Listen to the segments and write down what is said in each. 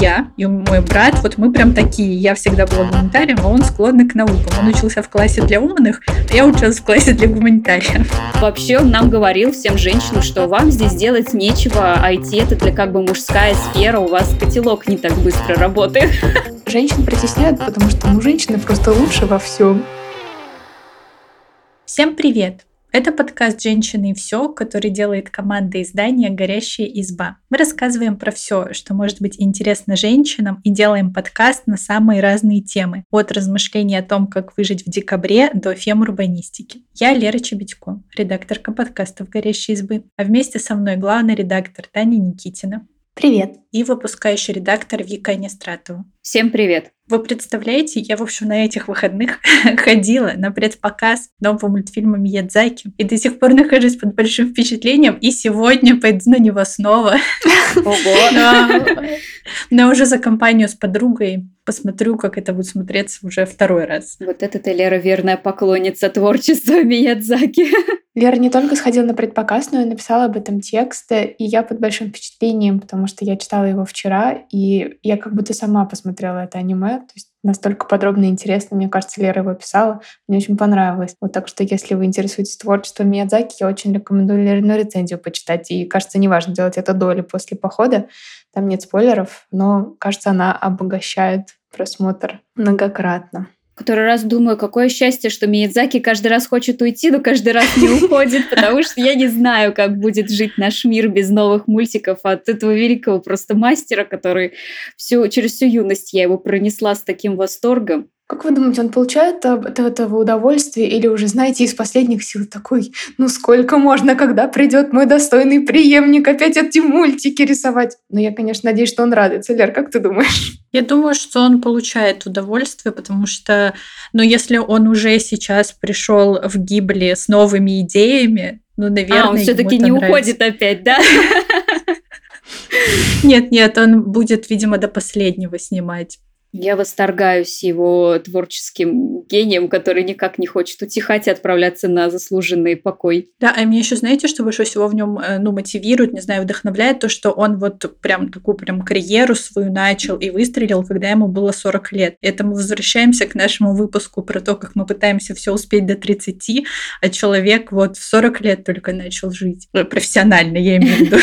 я и мой брат, вот мы прям такие. Я всегда была гуманитарием, а он склонный к наукам. Он учился в классе для умных, а я училась в классе для гуманитариев. Вообще он нам говорил, всем женщинам, что вам здесь делать нечего, IT это для как бы мужская сфера, у вас котелок не так быстро работает. Женщин притесняют, потому что ну, женщины просто лучше во всем. Всем привет! Это подкаст «Женщины и все», который делает команда издания «Горящая изба». Мы рассказываем про все, что может быть интересно женщинам, и делаем подкаст на самые разные темы, от размышлений о том, как выжить в декабре, до фемурбанистики. Я Лера Чебедько, редакторка подкастов «Горящей избы», а вместе со мной главный редактор Таня Никитина. Привет. И выпускающий редактор Вика Нестратова. Всем привет. Вы представляете, я, в общем, на этих выходных ходила на предпоказ нового мультфильма Миядзаки, и до сих пор нахожусь под большим впечатлением, и сегодня пойду на него снова. Ого! Но уже за компанию с подругой посмотрю, как это будет смотреться уже второй раз. Вот это ты, Лера, верная поклонница творчества Миядзаки. Лера не только сходила на предпоказ, но и написала об этом текст, и я под большим впечатлением, потому что я читала его вчера, и я как будто сама посмотрела это аниме, то есть настолько подробно и интересно. Мне кажется, Лера его писала. Мне очень понравилось. Вот так что, если вы интересуетесь творчеством Миядзаки, я очень рекомендую Лерину рецензию почитать. И, кажется, неважно, делать это до или после похода. Там нет спойлеров, но, кажется, она обогащает просмотр многократно который раз думаю, какое счастье, что Миядзаки каждый раз хочет уйти, но каждый раз не уходит, потому что я не знаю, как будет жить наш мир без новых мультиков от этого великого просто мастера, который всю, через всю юность я его пронесла с таким восторгом. Как вы думаете, он получает от этого удовольствие или уже, знаете, из последних сил такой, ну сколько можно, когда придет мой достойный преемник опять эти мультики рисовать? Но я, конечно, надеюсь, что он радуется. Лер, как ты думаешь? Я думаю, что он получает удовольствие, потому что, ну, если он уже сейчас пришел в Гибли с новыми идеями, ну, наверное, а, он все-таки не нравится. уходит опять, да? Нет, нет, он будет, видимо, до последнего снимать. Я восторгаюсь его творческим гением, который никак не хочет утихать и отправляться на заслуженный покой. Да, а мне еще знаете, что больше всего в нем э, ну, мотивирует, не знаю, вдохновляет то, что он вот прям такую прям карьеру свою начал и выстрелил, когда ему было 40 лет. Это мы возвращаемся к нашему выпуску про то, как мы пытаемся все успеть до 30, а человек вот в 40 лет только начал жить. Э, профессионально, я имею в виду.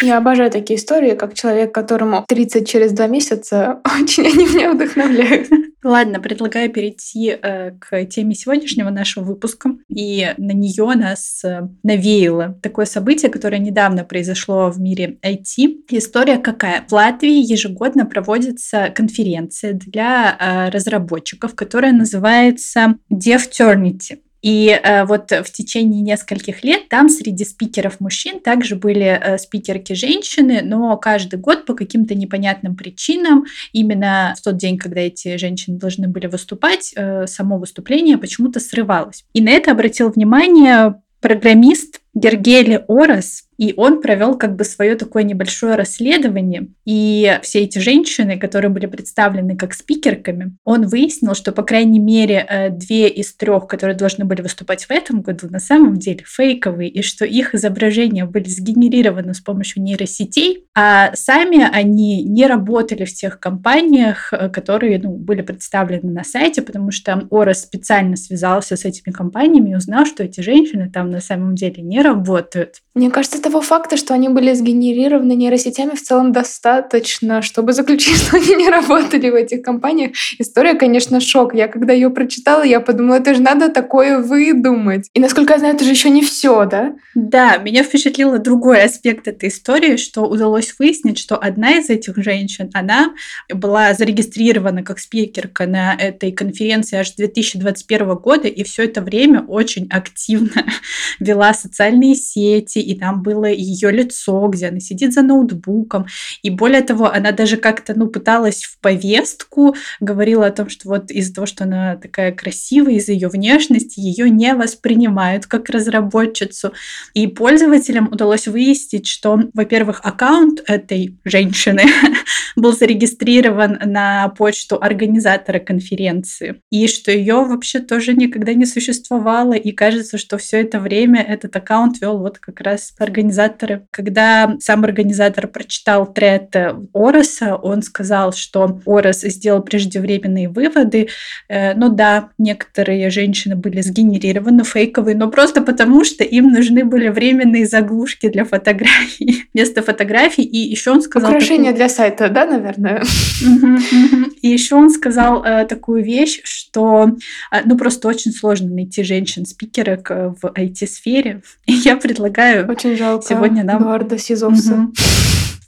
Я обожаю такие истории, как человек, которому 30 через 2 месяца, очень меня вдохновляют. Ладно, предлагаю перейти э, к теме сегодняшнего нашего выпуска. И на нее нас э, навеяло такое событие, которое недавно произошло в мире IT. История какая? В Латвии ежегодно проводится конференция для э, разработчиков, которая называется DevTernity. И э, вот в течение нескольких лет там среди спикеров мужчин также были э, спикерки женщины, но каждый год по каким-то непонятным причинам, именно в тот день, когда эти женщины должны были выступать, э, само выступление почему-то срывалось. И на это обратил внимание программист Гергели Орос, и он провел как бы свое такое небольшое расследование. И все эти женщины, которые были представлены как спикерками, он выяснил, что, по крайней мере, э, две из трех, которые должны были выступать в этом году, на самом деле фейковые, и что их изображения были сгенерированы с помощью нейросетей, а сами они не работали в тех компаниях, э, которые ну, были представлены на сайте, потому что Орос специально связался с этими компаниями и узнал, что эти женщины там на самом деле не работают. Мне кажется, того факта, что они были сгенерированы нейросетями, в целом достаточно, чтобы заключить, что они не работали в этих компаниях. История, конечно, шок. Я когда ее прочитала, я подумала, это же надо такое выдумать. И насколько я знаю, это же еще не все, да? Да, меня впечатлил другой аспект этой истории, что удалось выяснить, что одна из этих женщин, она была зарегистрирована как спикерка на этой конференции аж 2021 года, и все это время очень активно вела социальные сети, и там было ее лицо, где она сидит за ноутбуком. И более того, она даже как-то ну, пыталась в повестку, говорила о том, что вот из-за того, что она такая красивая, из-за ее внешности, ее не воспринимают как разработчицу. И пользователям удалось выяснить, что, во-первых, аккаунт этой женщины был зарегистрирован на почту организатора конференции, и что ее вообще тоже никогда не существовало, и кажется, что все это время этот аккаунт аккаунт вел вот как раз организаторы. Когда сам организатор прочитал тред Ороса, он сказал, что Орос сделал преждевременные выводы. Э, ну да, некоторые женщины были сгенерированы фейковые, но просто потому, что им нужны были временные заглушки для фотографий вместо фотографий. И еще он сказал... Украшение такую... для сайта, да, наверное? И еще он сказал э, такую вещь, что э, ну просто очень сложно найти женщин-спикерок в IT-сфере. И я предлагаю очень жалко сегодня нам... Эдуарда Сизовса.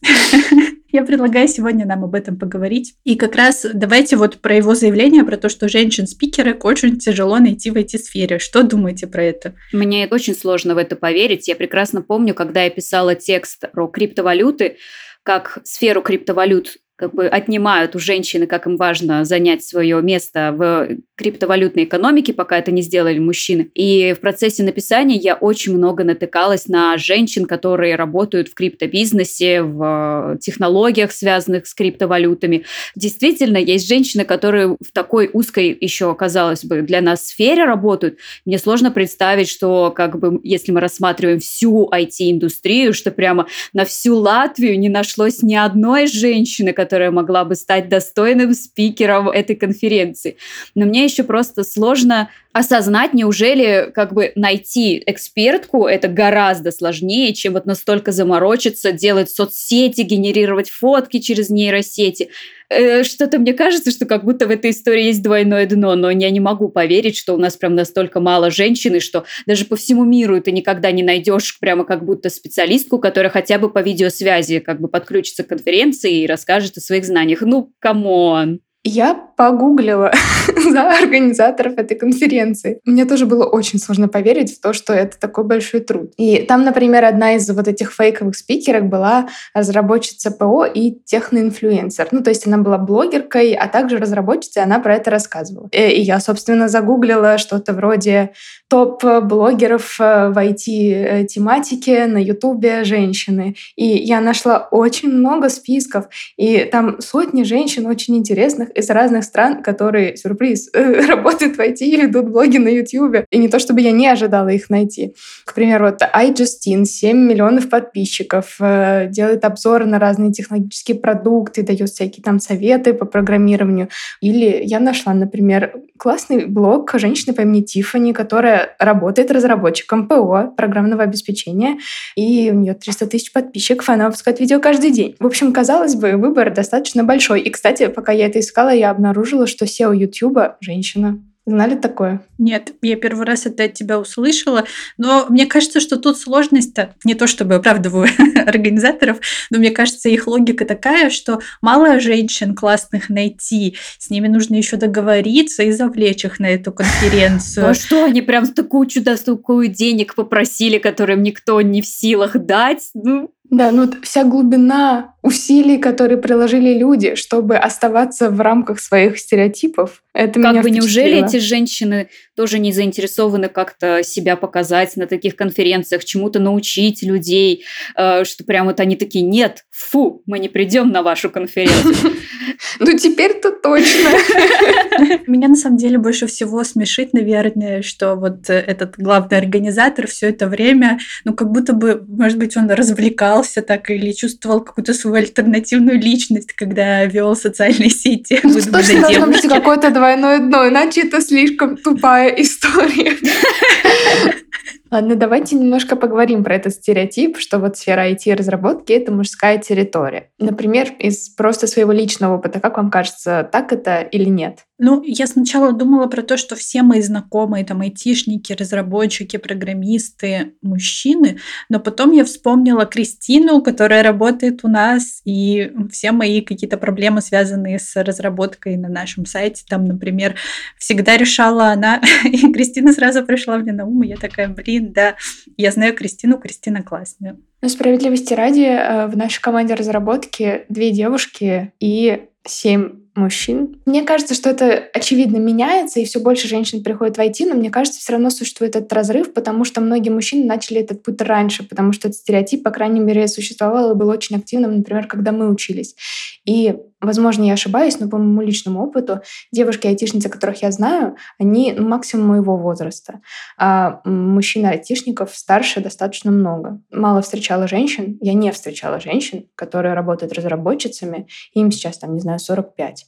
Я предлагаю сегодня нам об этом поговорить. И как раз давайте вот про его заявление, про то, что женщин-спикеры очень тяжело найти в IT-сфере. Что думаете про это? Мне очень сложно в это поверить. Я прекрасно помню, когда я писала текст про криптовалюты, как сферу криптовалют как бы отнимают у женщины, как им важно занять свое место в криптовалютной экономике, пока это не сделали мужчины. И в процессе написания я очень много натыкалась на женщин, которые работают в криптобизнесе, в технологиях, связанных с криптовалютами. Действительно, есть женщины, которые в такой узкой еще, казалось бы, для нас сфере работают. Мне сложно представить, что как бы, если мы рассматриваем всю IT-индустрию, что прямо на всю Латвию не нашлось ни одной женщины, могла бы стать достойным спикером этой конференции. Но мне еще просто сложно осознать, неужели как бы найти экспертку это гораздо сложнее, чем вот настолько заморочиться, делать соцсети, генерировать фотки через нейросети. Э, что-то мне кажется, что как будто в этой истории есть двойное дно, но я не могу поверить, что у нас прям настолько мало женщин, и что даже по всему миру ты никогда не найдешь прямо как будто специалистку, которая хотя бы по видеосвязи как бы подключится к конференции и расскажет о своих знаниях. Ну, come on! Я погуглила за организаторов этой конференции. Мне тоже было очень сложно поверить в то, что это такой большой труд. И там, например, одна из вот этих фейковых спикерок была разработчица ПО и техноинфлюенсер. Ну, то есть она была блогеркой, а также разработчицей, она про это рассказывала. Э, и я, собственно, загуглила что-то вроде топ-блогеров э, в IT-тематике на Ютубе женщины. И я нашла очень много списков, и там сотни женщин очень интересных из разных стран, которые, работают в IT и ведут блоги на YouTube. И не то, чтобы я не ожидала их найти. К примеру, вот iJustine, 7 миллионов подписчиков, э, делает обзоры на разные технологические продукты, дает всякие там советы по программированию. Или я нашла, например, классный блог женщины по имени Тифани, которая работает разработчиком ПО, программного обеспечения, и у нее 300 тысяч подписчиков, она выпускает видео каждый день. В общем, казалось бы, выбор достаточно большой. И, кстати, пока я это искала, я обнаружила, что SEO YouTube — женщина. Знали такое? Нет, я первый раз это от тебя услышала, но мне кажется, что тут сложность-то не то чтобы оправдываю организаторов, но мне кажется, их логика такая, что мало женщин классных найти, с ними нужно еще договориться и завлечь их на эту конференцию. А что, они прям такую чудо-такую денег попросили, которым никто не в силах дать? Ну, да, ну вся глубина усилий, которые приложили люди, чтобы оставаться в рамках своих стереотипов, это как меня бы неужели эти женщины тоже не заинтересованы как-то себя показать на таких конференциях, чему-то научить людей, э, что прям вот они такие, нет, фу, мы не придем на вашу конференцию. Ну теперь-то точно. Меня на самом деле больше всего смешит, наверное, что вот этот главный организатор все это время, ну как будто бы, может быть, он развлекался так или чувствовал какую-то свою альтернативную личность, когда вел социальные сети. Ну, что ж должно быть какое-то двойное дно, иначе это слишком тупая история. Ладно, давайте немножко поговорим про этот стереотип, что вот сфера IT-разработки — это мужская территория. Например, из просто своего личного опыта, как вам кажется, так это или нет? Ну, я сначала думала про то, что все мои знакомые, там, айтишники, разработчики, программисты, мужчины, но потом я вспомнила Кристину, которая работает у нас, и все мои какие-то проблемы, связанные с разработкой на нашем сайте, там, например, всегда решала она, и Кристина сразу пришла мне на ум, и я такая, блин, да, я знаю Кристину, Кристина классная. Ну, справедливости ради, э, в нашей команде разработки две девушки и семь мужчин. Мне кажется, что это очевидно меняется, и все больше женщин приходит в IT, но мне кажется, все равно существует этот разрыв, потому что многие мужчины начали этот путь раньше, потому что этот стереотип, по крайней мере, существовал и был очень активным, например, когда мы учились. И возможно, я ошибаюсь, но по моему личному опыту девушки-айтишницы, которых я знаю, они ну, максимум моего возраста. А мужчин-айтишников старше достаточно много. Мало встречала женщин. Я не встречала женщин, которые работают разработчицами. Им сейчас, там, не знаю, 45.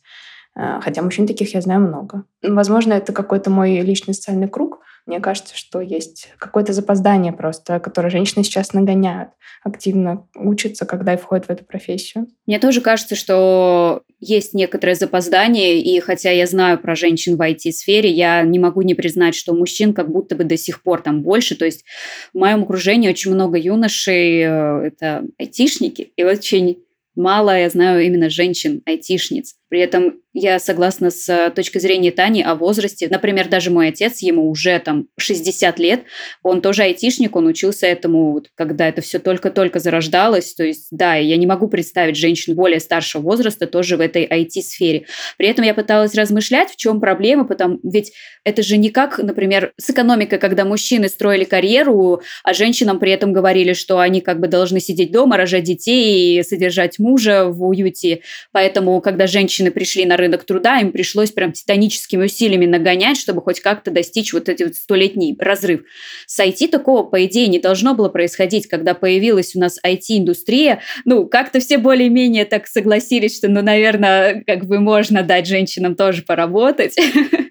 А, хотя мужчин таких я знаю много. Возможно, это какой-то мой личный социальный круг, мне кажется, что есть какое-то запоздание просто, которое женщины сейчас нагоняют, активно учатся, когда и входят в эту профессию. Мне тоже кажется, что есть некоторое запоздание, и хотя я знаю про женщин в IT-сфере, я не могу не признать, что мужчин как будто бы до сих пор там больше. То есть в моем окружении очень много юношей, э, это айтишники, и очень мало я знаю именно женщин-айтишниц. При этом я согласна с точки зрения Тани о возрасте. Например, даже мой отец, ему уже там 60 лет, он тоже айтишник, он учился этому, вот, когда это все только-только зарождалось. То есть, да, я не могу представить женщин более старшего возраста тоже в этой IT-сфере. При этом я пыталась размышлять, в чем проблема, потому ведь это же не как, например, с экономикой, когда мужчины строили карьеру, а женщинам при этом говорили, что они как бы должны сидеть дома, рожать детей и содержать мужа в уюте. Поэтому, когда женщины пришли на рынок труда, им пришлось прям титаническими усилиями нагонять, чтобы хоть как-то достичь вот вот столетний разрыв. С IT такого, по идее, не должно было происходить, когда появилась у нас IT-индустрия. Ну, как-то все более-менее так согласились, что, ну, наверное, как бы можно дать женщинам тоже поработать.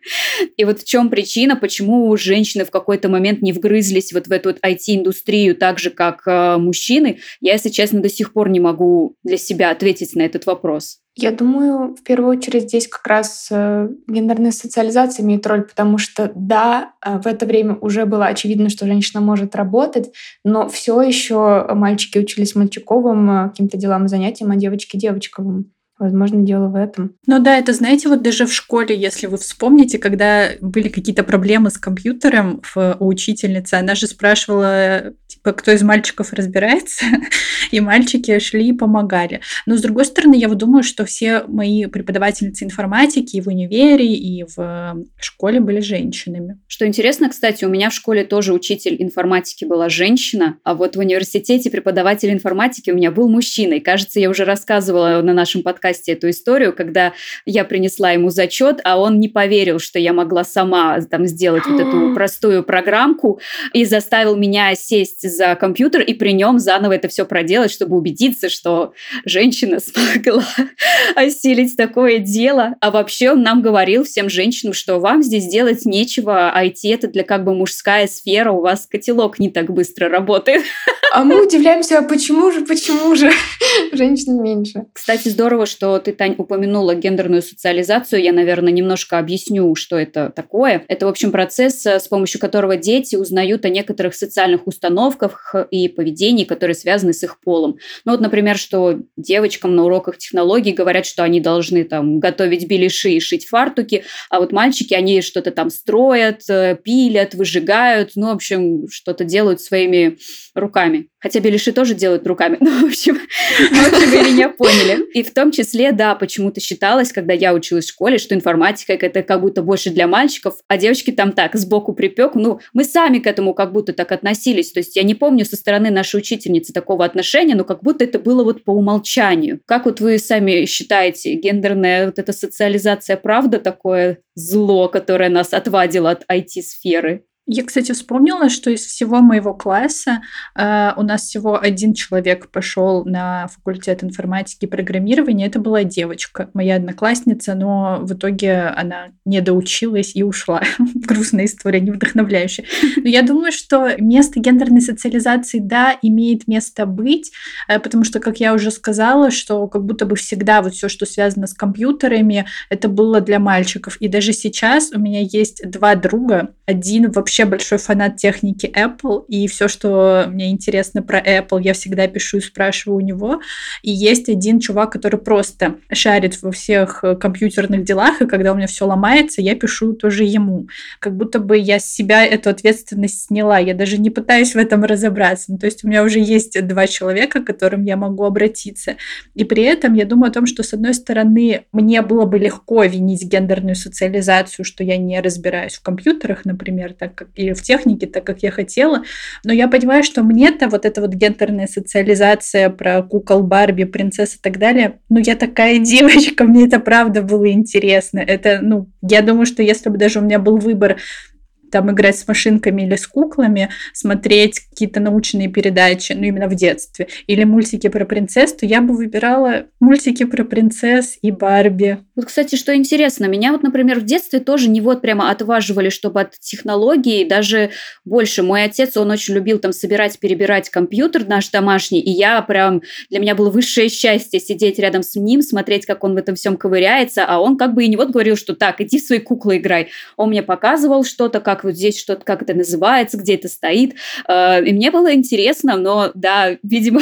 И вот в чем причина, почему женщины в какой-то момент не вгрызлись вот в эту вот IT-индустрию так же, как э, мужчины, я, если честно, до сих пор не могу для себя ответить на этот вопрос. Я думаю, в первую очередь здесь как раз э, гендерная социализация имеет роль, потому что да, э, в это время уже было очевидно, что женщина может работать, но все еще мальчики учились мальчиковым э, каким-то делам и занятиям, а девочки девочковым. Возможно, дело в этом. Ну да, это, знаете, вот даже в школе, если вы вспомните, когда были какие-то проблемы с компьютером в, у учительницы, она же спрашивала, типа, кто из мальчиков разбирается, и мальчики шли и помогали. Но, с другой стороны, я вот думаю, что все мои преподавательницы информатики и в универе, и в школе были женщинами. Что интересно, кстати, у меня в школе тоже учитель информатики была женщина, а вот в университете преподаватель информатики у меня был мужчина. И, кажется, я уже рассказывала на нашем подкасте подкасте эту историю, когда я принесла ему зачет, а он не поверил, что я могла сама там сделать вот эту простую программку и заставил меня сесть за компьютер и при нем заново это все проделать, чтобы убедиться, что женщина смогла осилить такое дело. А вообще он нам говорил всем женщинам, что вам здесь делать нечего, IT это для как бы мужская сфера, у вас котелок не так быстро работает. А мы удивляемся, а почему же, почему же женщин меньше? Кстати, здорово, что ты, Тань, упомянула гендерную социализацию. Я, наверное, немножко объясню, что это такое. Это, в общем, процесс, э, с помощью которого дети узнают о некоторых социальных установках и поведении, которые связаны с их полом. Ну вот, например, что девочкам на уроках технологий говорят, что они должны там готовить беляши и шить фартуки, а вот мальчики, они что-то там строят, э, пилят, выжигают, ну, в общем, что-то делают своими руками. Хотя беляши тоже делают руками. Ну, в общем, в общем, вы меня поняли. И в том числе, да, почему-то считалось, когда я училась в школе, что информатика это как будто больше для мальчиков, а девочки там так, сбоку припек. Ну, мы сами к этому как будто так относились. То есть я не помню со стороны нашей учительницы такого отношения, но как будто это было вот по умолчанию. Как вот вы сами считаете, гендерная вот эта социализация правда такое зло, которое нас отвадило от IT-сферы? Я, кстати, вспомнила, что из всего моего класса э, у нас всего один человек пошел на факультет информатики и программирования. Это была девочка, моя одноклассница, но в итоге она не доучилась и ушла. Грустная история, не вдохновляющая. Но я думаю, что место гендерной социализации, да, имеет место быть, э, потому что, как я уже сказала, что как будто бы всегда вот все, что связано с компьютерами, это было для мальчиков. И даже сейчас у меня есть два друга. Один вообще вообще большой фанат техники Apple, и все, что мне интересно про Apple, я всегда пишу и спрашиваю у него. И есть один чувак, который просто шарит во всех э, компьютерных делах, и когда у меня все ломается, я пишу тоже ему. Как будто бы я с себя эту ответственность сняла. Я даже не пытаюсь в этом разобраться. Ну, то есть у меня уже есть два человека, к которым я могу обратиться. И при этом я думаю о том, что, с одной стороны, мне было бы легко винить гендерную социализацию, что я не разбираюсь в компьютерах, например, так как, или в технике, так как я хотела. Но я понимаю, что мне-то вот эта вот гендерная социализация про кукол Барби, принцесс и так далее, ну, я такая девочка, мне это правда было интересно. Это, ну, я думаю, что если бы даже у меня был выбор там играть с машинками или с куклами, смотреть какие-то научные передачи, ну именно в детстве, или мультики про принцесс, то я бы выбирала мультики про принцесс и Барби. Вот, кстати, что интересно, меня вот, например, в детстве тоже не вот прямо отваживали, чтобы от технологий даже больше. Мой отец, он очень любил там собирать, перебирать компьютер наш домашний, и я прям, для меня было высшее счастье сидеть рядом с ним, смотреть, как он в этом всем ковыряется, а он как бы и не вот говорил, что так, иди в свои куклы играй. Он мне показывал что-то, как вот здесь что-то, как это называется, где это стоит. Э, и мне было интересно, но да, видимо,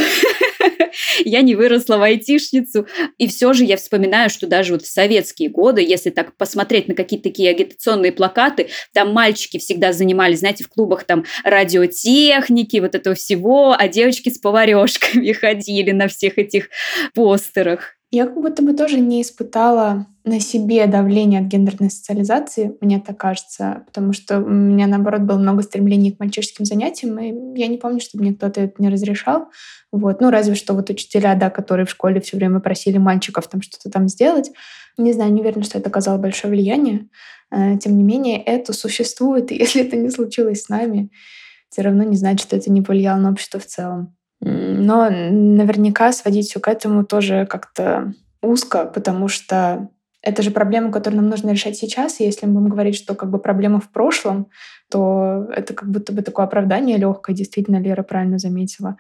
я не выросла в айтишницу. И все же я вспоминаю, что даже вот в советские годы, если так посмотреть на какие-то такие агитационные плакаты, там мальчики всегда занимались, знаете, в клубах там радиотехники, вот этого всего, а девочки с поварешками ходили на всех этих постерах. Я как будто бы тоже не испытала на себе давление от гендерной социализации, мне так кажется, потому что у меня, наоборот, было много стремлений к мальчишеским занятиям, и я не помню, чтобы мне кто-то это не разрешал. Вот. Ну, разве что вот учителя, да, которые в школе все время просили мальчиков там что-то там сделать. Не знаю, не уверена, что это оказало большое влияние. Э, тем не менее, это существует, и если это не случилось с нами, все равно не значит, что это не повлияло на общество в целом. Но наверняка сводить все к этому тоже как-то узко, потому что это же проблема, которую нам нужно решать сейчас. И если мы будем говорить, что как бы проблема в прошлом, то это как будто бы такое оправдание легкое, действительно Лера правильно заметила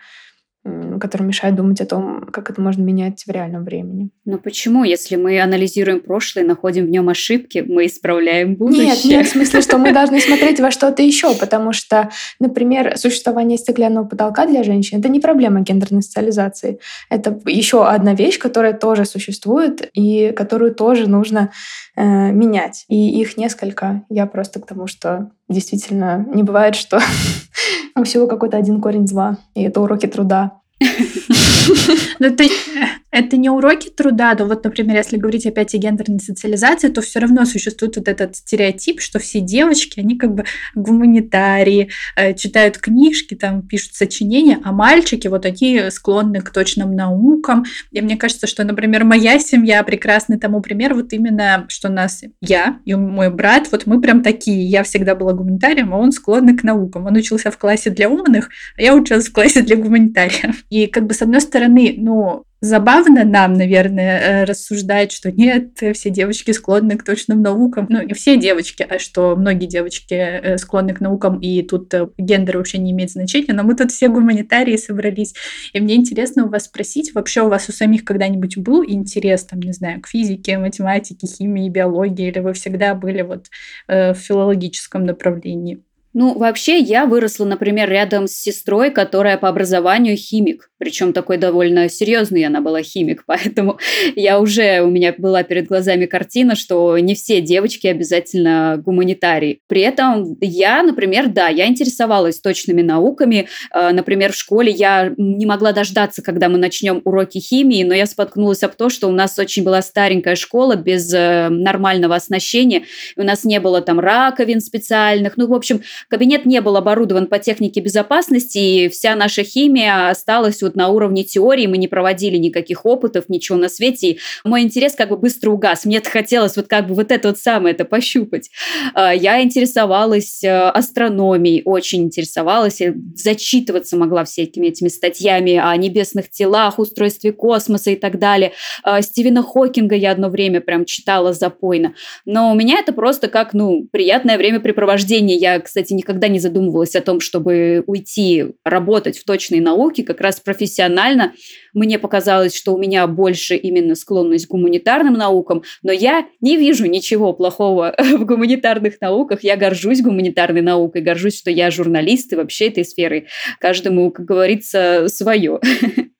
который мешает думать о том, как это можно менять в реальном времени. Но почему, если мы анализируем прошлое, находим в нем ошибки, мы исправляем будущее? Нет, нет, в смысле, что мы должны смотреть во что-то еще, потому что, например, существование стеклянного потолка для женщин — это не проблема гендерной социализации. Это еще одна вещь, которая тоже существует и которую тоже нужно э, менять. И их несколько. Я просто к тому, что действительно не бывает, что у всего какой-то один корень зла, и это уроки труда. Это, это не уроки труда, но вот, например, если говорить опять о гендерной социализации, то все равно существует вот этот стереотип, что все девочки, они как бы гуманитарии, э, читают книжки, там пишут сочинения, а мальчики, вот они склонны к точным наукам. И мне кажется, что, например, моя семья прекрасный тому пример, вот именно, что нас, я и мой брат, вот мы прям такие. Я всегда была гуманитарием, а он склонный к наукам. Он учился в классе для умных, а я училась в классе для гуманитариев. И как бы с одной стороны, ну, забавно нам, наверное, э, рассуждать, что нет, все девочки склонны к точным наукам. Ну, не все девочки, а что многие девочки э, склонны к наукам, и тут э, гендер вообще не имеет значения, но мы тут все гуманитарии собрались. И мне интересно у вас спросить, вообще у вас у самих когда-нибудь был интерес, там, не знаю, к физике, математике, химии, биологии, или вы всегда были вот в филологическом направлении? Ну, вообще, я выросла, например, рядом с сестрой, которая по образованию химик. Причем такой довольно серьезный она была химик, поэтому я уже, у меня была перед глазами картина, что не все девочки обязательно гуманитарии. При этом я, например, да, я интересовалась точными науками. А, например, в школе я не могла дождаться, когда мы начнем уроки химии, но я споткнулась об том, что у нас очень была старенькая школа без э, нормального оснащения. У нас не было там раковин специальных. Ну, в общем, Кабинет не был оборудован по технике безопасности, и вся наша химия осталась вот на уровне теории, мы не проводили никаких опытов, ничего на свете. И мой интерес как бы быстро угас. Мне хотелось вот как бы вот это вот самое это пощупать. А, я интересовалась э, астрономией, очень интересовалась, зачитываться могла всякими этими статьями о небесных телах, устройстве космоса и так далее. А, Стивена Хокинга я одно время прям читала запойно. Но у меня это просто как, ну, приятное времяпрепровождение. Я, кстати, никогда не задумывалась о том, чтобы уйти работать в точной науке, как раз профессионально. Мне показалось, что у меня больше именно склонность к гуманитарным наукам, но я не вижу ничего плохого в гуманитарных науках. Я горжусь гуманитарной наукой, горжусь, что я журналист и вообще этой сферы. Каждому, как говорится, свое.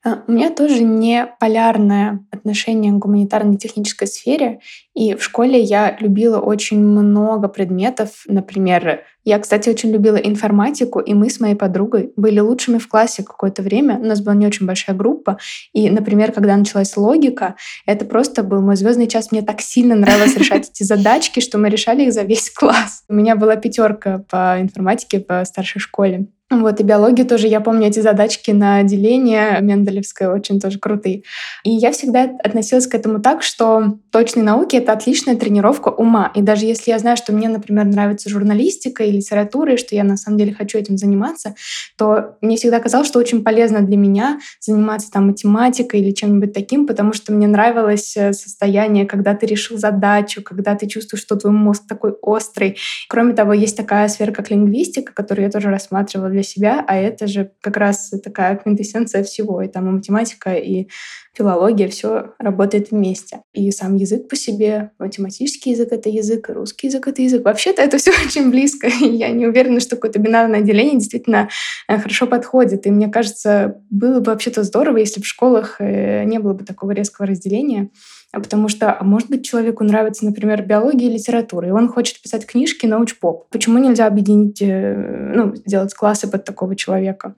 А, у меня тоже не полярное отношение к гуманитарной технической сфере. И в школе я любила очень много предметов. Например, я, кстати, очень любила информатику, и мы с моей подругой были лучшими в классе какое-то время. У нас была не очень большая группа. И, например, когда началась логика, это просто был мой звездный час. Мне так сильно нравилось решать эти задачки, что мы решали их за весь класс. У меня была пятерка по информатике по старшей школе. Вот, и биологию тоже, я помню эти задачки на деление Менделевское очень тоже крутые. И я всегда относилась к этому так, что точные науки — это отличная тренировка ума. И даже если я знаю, что мне, например, нравится журналистика и литература, и что я на самом деле хочу этим заниматься, то мне всегда казалось, что очень полезно для меня заниматься там математикой или чем-нибудь таким, потому что мне нравилось э, состояние, когда ты решил задачу, когда ты чувствуешь, что твой мозг такой острый. Кроме того, есть такая сфера, как лингвистика, которую я тоже рассматривала для себя, а это же как раз такая квинтэссенция всего. И там и математика, и филология, все работает вместе. И сам язык по себе, математический язык — это язык, русский язык — это язык. Вообще-то это все очень близко. Я не уверена, что какое-то бинарное деление действительно э, хорошо подходит. И мне кажется, было бы вообще-то здорово, если в школах э, не было бы такого резкого разделения, а потому что, а может быть, человеку нравится, например, биология и литература, и он хочет писать книжки научпоп. Почему нельзя объединить, э, ну, сделать классы под такого человека?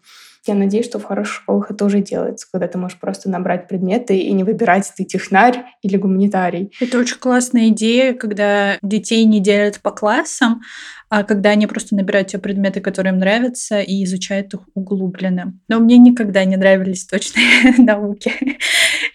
Я надеюсь, что в хороших школах это уже делается, когда ты можешь просто набрать предметы и не выбирать, ты технарь или гуманитарий. Это очень классная идея, когда детей не делят по классам, а когда они просто набирают те предметы, которые им нравятся, и изучают их углубленно. Но мне никогда не нравились точные науки,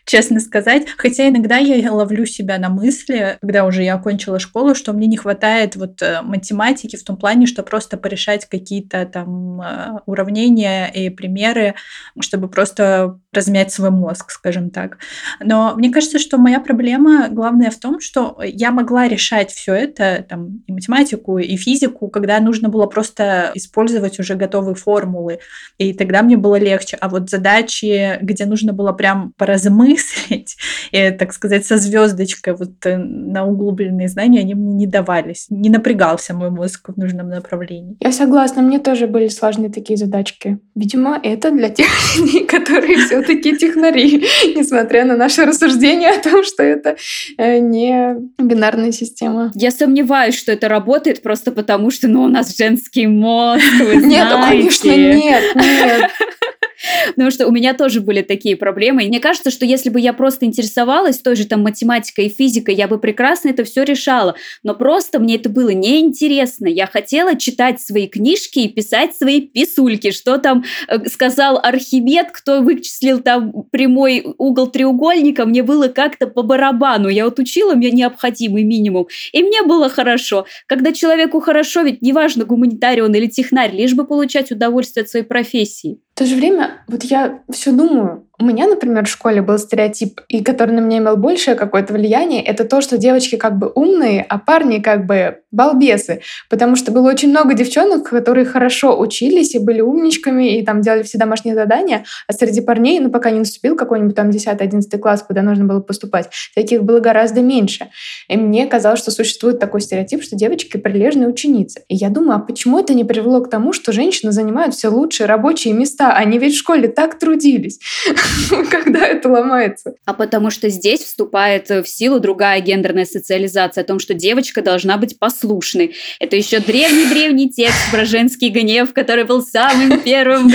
честно сказать. Хотя иногда я ловлю себя на мысли, когда уже я окончила школу, что мне не хватает вот э, математики в том плане, что просто порешать какие-то там э, уравнения и примеры, чтобы просто размять свой мозг, скажем так. Но мне кажется, что моя проблема главная в том, что я могла решать все это, там, и математику, и физику, когда нужно было просто использовать уже готовые формулы, и тогда мне было легче. А вот задачи, где нужно было прям поразмыслить, и, так сказать, со звездочкой вот э, на углубленные знания, они мне не давались. Не напрягался мой мозг в нужном направлении. Я согласна, мне тоже были сложные такие задачки. Видимо, это для тех людей, которые все все-таки технари, несмотря на наше рассуждение о том, что это э, не бинарная система. Я сомневаюсь, что это работает просто потому, что ну, у нас женский мозг, Нет, ну, конечно, нет, нет. Потому что у меня тоже были такие проблемы. И мне кажется, что если бы я просто интересовалась той же там математикой и физикой, я бы прекрасно это все решала. Но просто мне это было неинтересно. Я хотела читать свои книжки и писать свои писульки. Что там э, сказал Архимед, кто вычислил там прямой угол треугольника, мне было как-то по барабану. Я вот учила мне необходимый минимум. И мне было хорошо. Когда человеку хорошо, ведь неважно, гуманитарий он или технарь, лишь бы получать удовольствие от своей профессии. То же время, вот я все думаю, у меня, например, в школе был стереотип, и который на меня имел большее какое-то влияние, это то, что девочки как бы умные, а парни как бы балбесы. Потому что было очень много девчонок, которые хорошо учились и были умничками, и там делали все домашние задания, а среди парней, ну, пока не наступил какой-нибудь там 10-11 класс, куда нужно было поступать, таких было гораздо меньше. И мне казалось, что существует такой стереотип, что девочки прилежные ученицы. И я думаю, а почему это не привело к тому, что женщины занимают все лучшие рабочие места? Они ведь в школе так трудились. когда это ломается. А потому что здесь вступает в силу другая гендерная социализация о том, что девочка должна быть послушной. Это еще древний-древний текст про женский гнев, который был самым первым.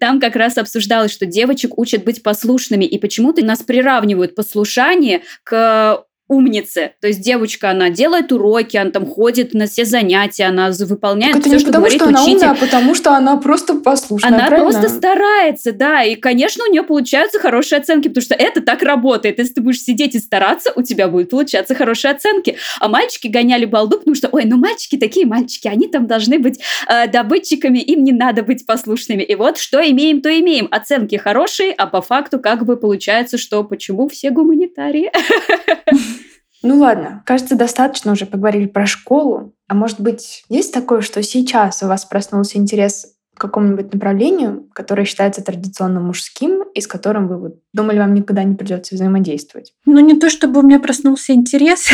Там как раз обсуждалось, что девочек учат быть послушными, и почему-то нас приравнивают послушание к умницы. То есть девочка, она делает уроки, она там ходит на все занятия, она выполняет так все, что потому, говорит что учитель. Она умная, а потому что она просто послушная. Она правильно? просто старается, да. И, конечно, у нее получаются хорошие оценки, потому что это так работает. Если ты будешь сидеть и стараться, у тебя будут получаться хорошие оценки. А мальчики гоняли балду, потому что, ой, ну мальчики такие мальчики, они там должны быть э, добытчиками, им не надо быть послушными. И вот что имеем, то имеем. Оценки хорошие, а по факту как бы получается, что почему все гуманитарии? Ну ладно, кажется, достаточно уже поговорили про школу. А может быть, есть такое, что сейчас у вас проснулся интерес какому-нибудь направлению, которое считается традиционно мужским, и с которым вы вот думали, вам никогда не придется взаимодействовать? Ну, не то чтобы у меня проснулся интерес,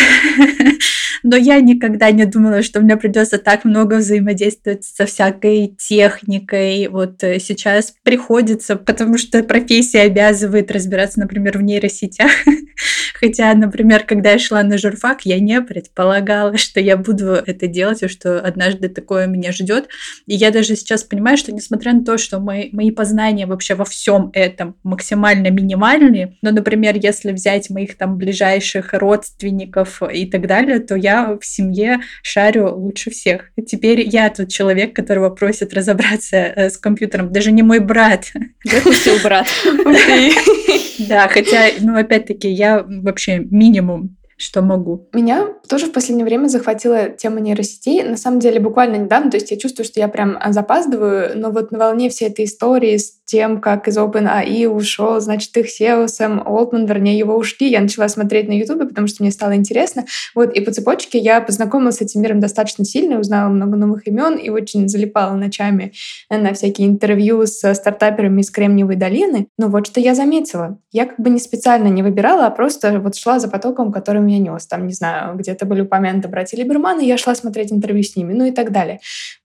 но я никогда не думала, что мне придется так много взаимодействовать со всякой техникой. Вот э, сейчас приходится, потому что профессия обязывает разбираться, например, в нейросетях. Хотя, например, когда я шла на журфак, я не предполагала, что я буду это делать, и что однажды такое меня ждет. И я даже сейчас понимаю, что несмотря на то, что мои, мои познания вообще во всем этом максимально минимальные, но, например, если взять моих там ближайших родственников и так далее, то я в семье шарю лучше всех. Теперь я тот человек, которого просят разобраться э, с компьютером. Даже не мой брат. Запустил брат. Да, хотя, ну, опять-таки, я вообще минимум что могу. Меня тоже в последнее время захватила тема нейросетей. На самом деле, буквально недавно, то есть я чувствую, что я прям а, запаздываю, но вот на волне всей этой истории с тем, как из OpenAI ушел, значит, их SEO Сэм Олтман, вернее, его ушли, я начала смотреть на YouTube, потому что мне стало интересно. Вот, и по цепочке я познакомилась с этим миром достаточно сильно, узнала много новых имен и очень залипала ночами на всякие интервью с стартаперами из Кремниевой долины. Но вот что я заметила. Я как бы не специально не выбирала, а просто вот шла за потоком, который меня нес. Там, не знаю, где-то были упомянуты братья Либерманы, я шла смотреть интервью с ними, ну и так далее.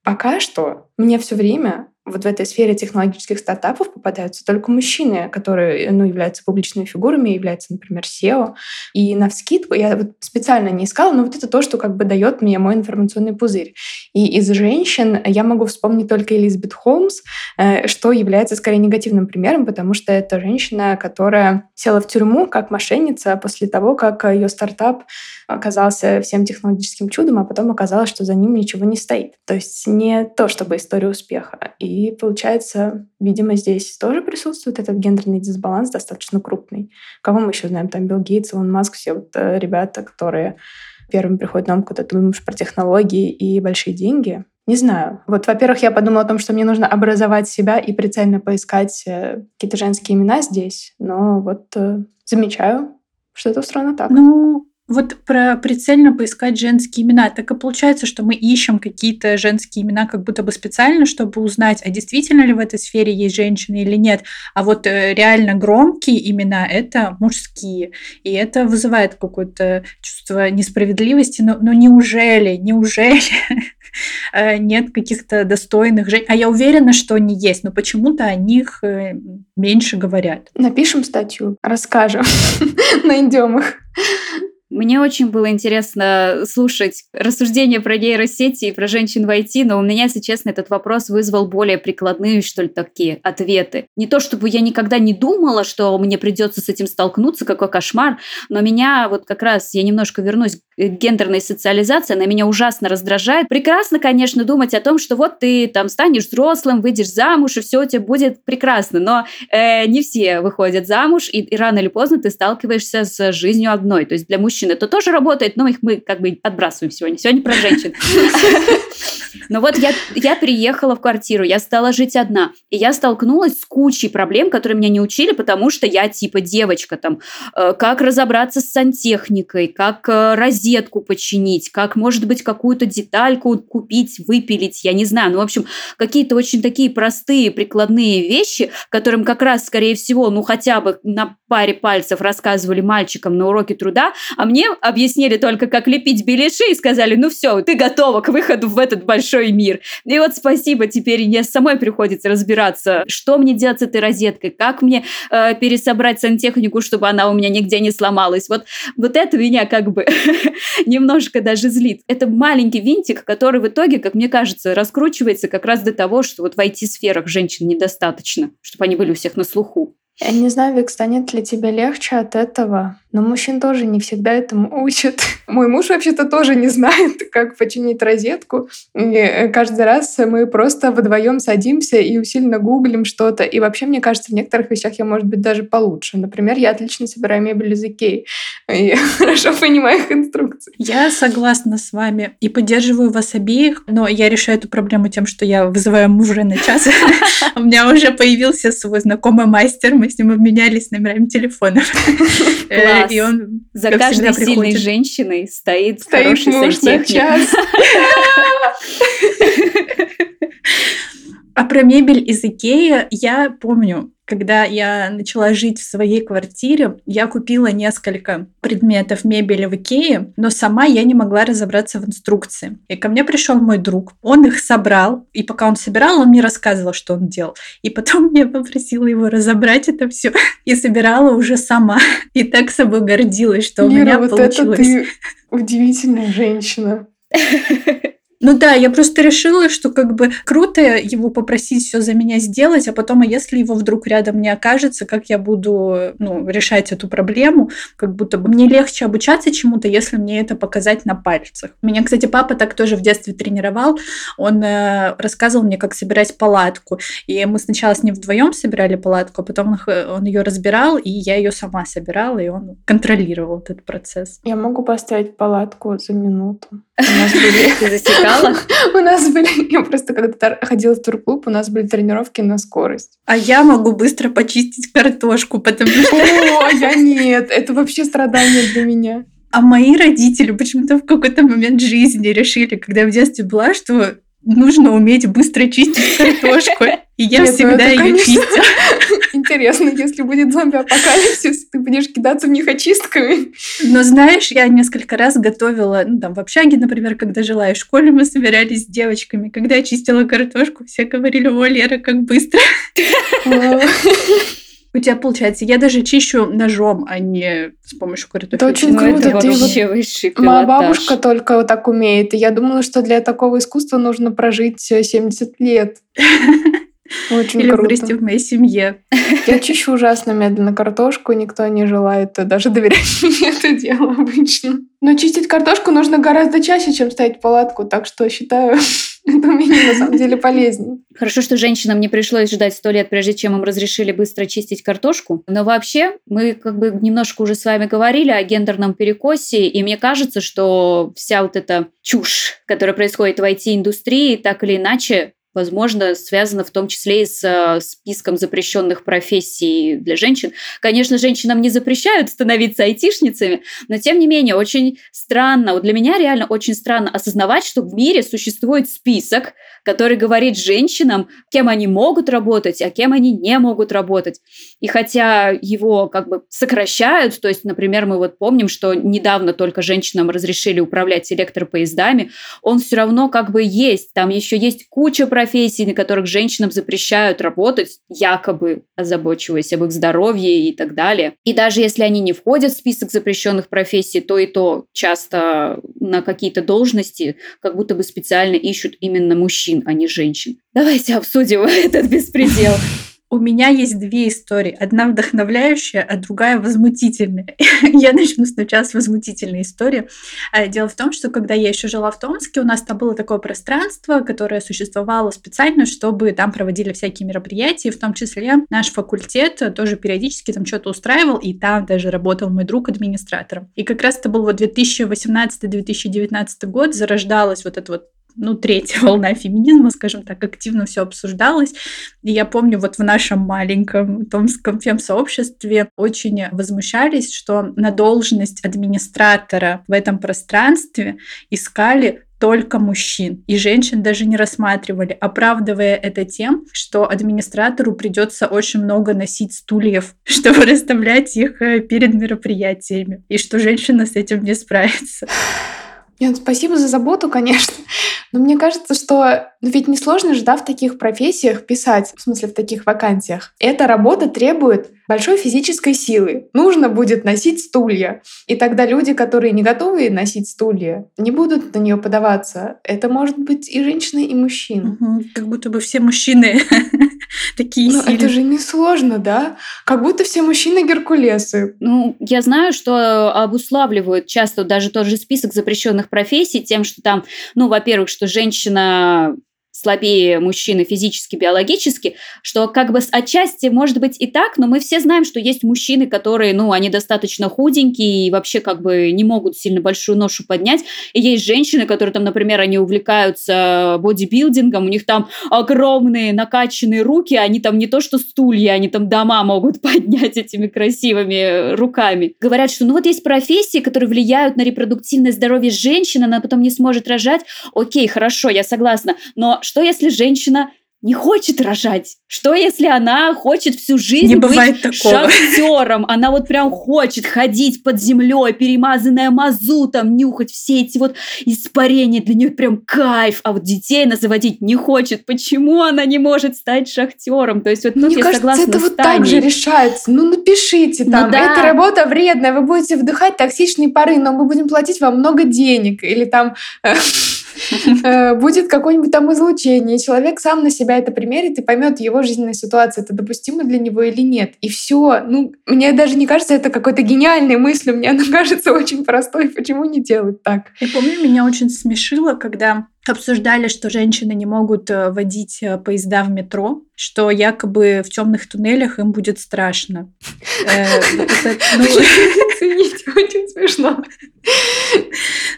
Пока что мне все время вот в этой сфере технологических стартапов попадаются только мужчины, которые ну, являются публичными фигурами, являются, например, SEO. И на вскидку я вот специально не искала, но вот это то, что как бы дает мне мой информационный пузырь. И из женщин я могу вспомнить только Элизабет Холмс, э, что является скорее негативным примером, потому что это женщина, которая села в тюрьму как мошенница после того, как ее стартап оказался всем технологическим чудом, а потом оказалось, что за ним ничего не стоит. То есть не то, чтобы история успеха. И получается, видимо, здесь тоже присутствует этот гендерный дисбаланс достаточно крупный. Кого мы еще знаем? Там Билл Гейтс, Илон Маск, все вот э, ребята, которые первым приходят нам, когда ты думаешь про технологии и большие деньги. Не знаю. Вот, во-первых, я подумала о том, что мне нужно образовать себя и прицельно поискать э, какие-то женские имена здесь. Но вот э, замечаю, что это устроено так. Ну, вот про прицельно поискать женские имена. Так и получается, что мы ищем какие-то женские имена как будто бы специально, чтобы узнать, а действительно ли в этой сфере есть женщины или нет. А вот э, реально громкие имена — это мужские. И это вызывает какое-то чувство несправедливости. Но, но неужели, неужели э, нет каких-то достойных женщин? А я уверена, что они есть, но почему-то о них э, меньше говорят. Напишем статью, расскажем, найдем их. Мне очень было интересно слушать рассуждения про нейросети и про женщин в IT, но у меня, если честно, этот вопрос вызвал более прикладные, что ли, такие ответы. Не то, чтобы я никогда не думала, что мне придется с этим столкнуться, какой кошмар, но меня вот как раз, я немножко вернусь к гендерной социализации, она меня ужасно раздражает. Прекрасно, конечно, думать о том, что вот ты там станешь взрослым, выйдешь замуж, и все у тебя будет прекрасно, но э, не все выходят замуж, и, и рано или поздно ты сталкиваешься с жизнью одной. То есть для мужчин это тоже работает, но их мы как бы отбрасываем сегодня. Сегодня про женщин. Но вот я, я приехала в квартиру, я стала жить одна, и я столкнулась с кучей проблем, которые меня не учили, потому что я типа девочка там. Э, как разобраться с сантехникой, как э, розетку починить, как, может быть, какую-то детальку купить, выпилить, я не знаю. Ну, в общем, какие-то очень такие простые прикладные вещи, которым как раз, скорее всего, ну, хотя бы на паре пальцев рассказывали мальчикам на уроке труда, а мне объяснили только, как лепить беляши и сказали, ну все, ты готова к выходу в этот большой мир. И вот спасибо, теперь мне самой приходится разбираться, что мне делать с этой розеткой, как мне э, пересобрать сантехнику, чтобы она у меня нигде не сломалась. Вот, вот это меня как бы немножко даже злит. Это маленький винтик, который в итоге, как мне кажется, раскручивается как раз до того, что вот в IT-сферах женщин недостаточно, чтобы они были у всех на слуху. Я не знаю, Вик, станет ли тебе легче от этого, но мужчин тоже не всегда этому учат. Мой муж вообще-то тоже не знает, как починить розетку. И э, каждый раз мы просто вдвоем садимся и усиленно гуглим что-то. И вообще, мне кажется, в некоторых вещах я, может быть, даже получше. Например, я отлично собираю мебель из Икеи. И хорошо понимаю их инструкции. Я согласна с вами и поддерживаю вас обеих, но я решаю эту проблему тем, что я вызываю мужа на час. У меня уже появился свой знакомый мастер мы с ним обменялись номерами телефонов. Э, и он За каждой сильной женщиной стоит, стоит хороший муж сантехник. А про мебель из Икеи я помню, когда я начала жить в своей квартире, я купила несколько предметов мебели в Икее, но сама я не могла разобраться в инструкции. И ко мне пришел мой друг, он их собрал, и пока он собирал, он мне рассказывал, что он делал. И потом я попросила его разобрать это все и собирала уже сама. И так собой гордилась, что Лера, у меня вот получилось. Это ты удивительная женщина. Ну да, я просто решила, что как бы круто его попросить все за меня сделать, а потом, а если его вдруг рядом не окажется, как я буду ну, решать эту проблему, как будто бы мне легче обучаться чему-то, если мне это показать на пальцах. Меня, кстати, папа так тоже в детстве тренировал. Он э, рассказывал мне, как собирать палатку. И мы сначала с ним вдвоем собирали палатку, а потом он ее разбирал, и я ее сама собирала, и он контролировал этот процесс. Я могу поставить палатку за минуту. У нас были... Ты засекала? У нас были... Я просто когда ходила в турклуб, у нас были тренировки на скорость. А я могу быстро почистить картошку, потому что... О, я нет. Это вообще страдание для меня. А мои родители почему-то в какой-то момент жизни решили, когда я в детстве была, что нужно уметь быстро чистить картошку. И я Нет, ну всегда ее конечно... чистила. Интересно, если будет зомби-апокалипсис, ты будешь кидаться в них очистками. Но знаешь, я несколько раз готовила, ну там в общаге, например, когда жила, и в школе мы собирались с девочками. Когда я чистила картошку, все говорили, о, Лера, как быстро. У тебя получается, я даже чищу ножом, а не с помощью картофеля. Это очень ну, круто. Это ты вообще вот... высший Моя бабушка только вот так умеет. И я думала, что для такого искусства нужно прожить 70 лет. Очень Или круто. вырасти в моей семье. Я чищу ужасно медленно картошку, никто не желает даже доверять мне это дело обычно. Но чистить картошку нужно гораздо чаще, чем ставить палатку, так что считаю, это умение на самом деле полезнее. Хорошо, что женщинам не пришлось ждать сто лет, прежде чем им разрешили быстро чистить картошку. Но вообще, мы как бы немножко уже с вами говорили о гендерном перекосе, и мне кажется, что вся вот эта чушь, которая происходит в IT-индустрии, так или иначе возможно, связано в том числе и с э, списком запрещенных профессий для женщин. Конечно, женщинам не запрещают становиться айтишницами, но тем не менее очень странно, вот для меня реально очень странно осознавать, что в мире существует список, который говорит женщинам, кем они могут работать, а кем они не могут работать. И хотя его как бы сокращают, то есть, например, мы вот помним, что недавно только женщинам разрешили управлять электропоездами, он все равно как бы есть. Там еще есть куча профессий, на которых женщинам запрещают работать, якобы озабочиваясь об их здоровье и так далее. И даже если они не входят в список запрещенных профессий, то и то часто на какие-то должности как будто бы специально ищут именно мужчин, а не женщин. Давайте обсудим этот беспредел. У меня есть две истории. Одна вдохновляющая, а другая возмутительная. я начну сначала с возмутительной истории. А, дело в том, что когда я еще жила в Томске, у нас там было такое пространство, которое существовало специально, чтобы там проводили всякие мероприятия, в том числе наш факультет тоже периодически там что-то устраивал, и там даже работал мой друг администратором. И как раз это был вот 2018-2019 год, зарождалась вот эта вот ну, третья волна феминизма, скажем так, активно все обсуждалось. И я помню, вот в нашем маленьком томском фем-сообществе очень возмущались, что на должность администратора в этом пространстве искали только мужчин. И женщин даже не рассматривали, оправдывая это тем, что администратору придется очень много носить стульев, чтобы расставлять их э, перед мероприятиями, и что женщина с этим не справится. Нет, спасибо за заботу, конечно. Но мне кажется, что ну, ведь несложно же да, в таких профессиях писать, в смысле в таких вакансиях. Эта работа требует большой физической силы. Нужно будет носить стулья. И тогда люди, которые не готовы носить стулья, не будут на нее подаваться. Это может быть и женщины, и мужчины. Угу, как будто бы все мужчины такие Ну, это же не сложно, да? Как будто все мужчины Геркулесы. Ну, я знаю, что обуславливают часто даже тот же список запрещенных профессий тем, что там, ну, во-первых, что женщина слабее мужчины физически, биологически, что как бы отчасти может быть и так, но мы все знаем, что есть мужчины, которые, ну, они достаточно худенькие и вообще как бы не могут сильно большую ношу поднять. И есть женщины, которые там, например, они увлекаются бодибилдингом, у них там огромные накачанные руки, они там не то что стулья, они там дома могут поднять этими красивыми руками. Говорят, что ну вот есть профессии, которые влияют на репродуктивное здоровье женщины, она потом не сможет рожать. Окей, хорошо, я согласна. Но если женщина не хочет рожать? Что, если она хочет всю жизнь не быть такого. шахтером? Она вот прям хочет ходить под землей, перемазанная мазутом, нюхать все эти вот испарения. Для нее прям кайф. А вот детей она заводить не хочет. Почему она не может стать шахтером? То есть вот тут Мне я кажется, согласна это вот так же решается. Ну, напишите Ну там. да. Эта работа вредная, вы будете вдыхать токсичные пары, но мы будем платить вам много денег. Или там будет какое-нибудь там излучение. Человек сам на себя это примерит и поймет его жизненная ситуация, это допустимо для него или нет. И все. Ну, мне даже не кажется это какой-то гениальной мыслью. Мне она кажется очень простой. Почему не делать так? Я помню, меня очень смешило, когда обсуждали, что женщины не могут э, водить э, поезда в метро, что якобы в темных туннелях им будет страшно. Э, ну, очень смешно.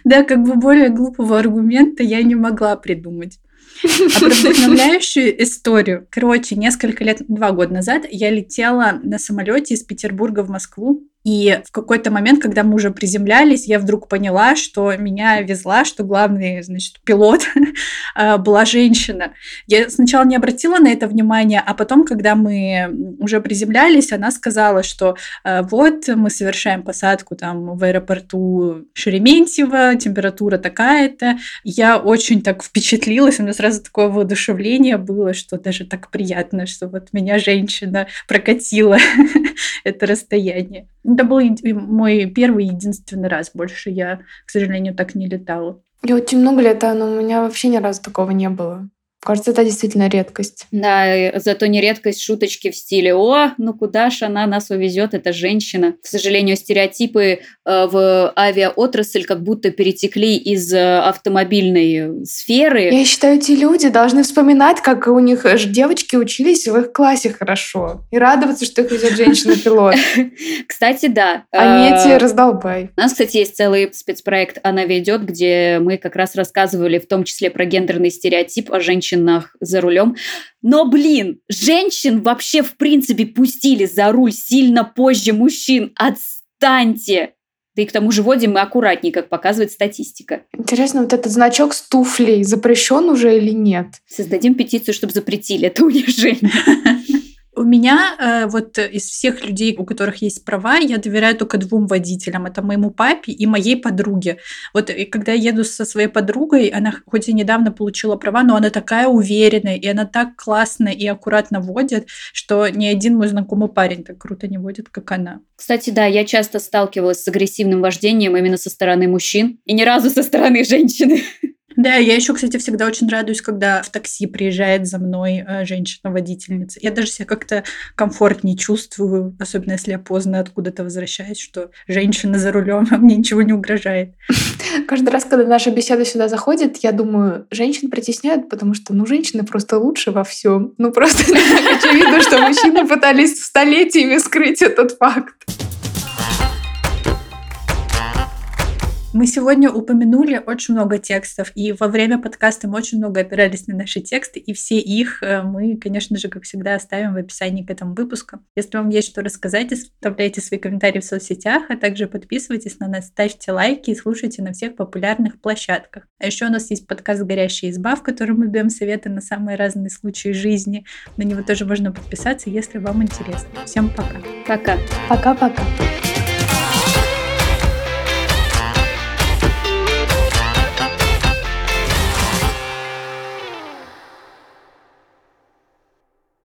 Да, как бы более глупого аргумента я не могла придумать. А про вдохновляющую историю. Короче, несколько лет, два года назад я летела на самолете из Петербурга в Москву. И в какой-то момент, когда мы уже приземлялись, я вдруг поняла, что меня везла, что главный, значит, пилот а, была женщина. Я сначала не обратила на это внимание, а потом, когда мы уже приземлялись, она сказала, что а, вот мы совершаем посадку там в аэропорту Шереметьево, температура такая-то. Я очень так впечатлилась, у меня сразу такое воодушевление было, что даже так приятно, что вот меня женщина прокатила это расстояние. Это был мой первый единственный раз. Больше я, к сожалению, так не летала. Я очень много летаю, но у меня вообще ни разу такого не было. Кажется, это действительно редкость. Да, и зато не редкость шуточки в стиле «О, ну куда ж она нас увезет, эта женщина». К сожалению, стереотипы э, в авиаотрасль как будто перетекли из э, автомобильной сферы. Я считаю, эти люди должны вспоминать, как у них девочки учились в их классе хорошо. И радоваться, что их везет женщина-пилот. Кстати, да. А не э, эти раздолбай. У нас, кстати, есть целый спецпроект «Она ведет», где мы как раз рассказывали в том числе про гендерный стереотип о женщинах за рулем. Но, блин, женщин вообще в принципе пустили за руль сильно позже мужчин. Отстаньте! Да и к тому же водим мы аккуратнее, как показывает статистика. Интересно, вот этот значок с туфлей запрещен уже или нет? Создадим петицию, чтобы запретили это унижение. У меня э, вот из всех людей, у которых есть права, я доверяю только двум водителям. Это моему папе и моей подруге. Вот и когда я еду со своей подругой, она хоть и недавно получила права, но она такая уверенная, и она так классно и аккуратно водит, что ни один мой знакомый парень так круто не водит, как она. Кстати, да, я часто сталкивалась с агрессивным вождением именно со стороны мужчин и ни разу со стороны женщины. Да, я еще, кстати, всегда очень радуюсь, когда в такси приезжает за мной э, женщина-водительница. Я даже себя как-то комфортнее чувствую, особенно если я поздно откуда-то возвращаюсь, что женщина за рулем, а мне ничего не угрожает. Каждый раз, когда наша беседа сюда заходит, я думаю, женщин притесняют, потому что, ну, женщины просто лучше во всем. Ну, просто очевидно, что мужчины пытались столетиями скрыть этот факт. Мы сегодня упомянули очень много текстов, и во время подкаста мы очень много опирались на наши тексты, и все их э, мы, конечно же, как всегда, оставим в описании к этому выпуску. Если вам есть что рассказать, оставляйте свои комментарии в соцсетях, а также подписывайтесь на нас, ставьте лайки и слушайте на всех популярных площадках. А еще у нас есть подкаст «Горящая изба», в котором мы даем советы на самые разные случаи жизни. На него тоже можно подписаться, если вам интересно. Всем пока. Пока. Пока-пока.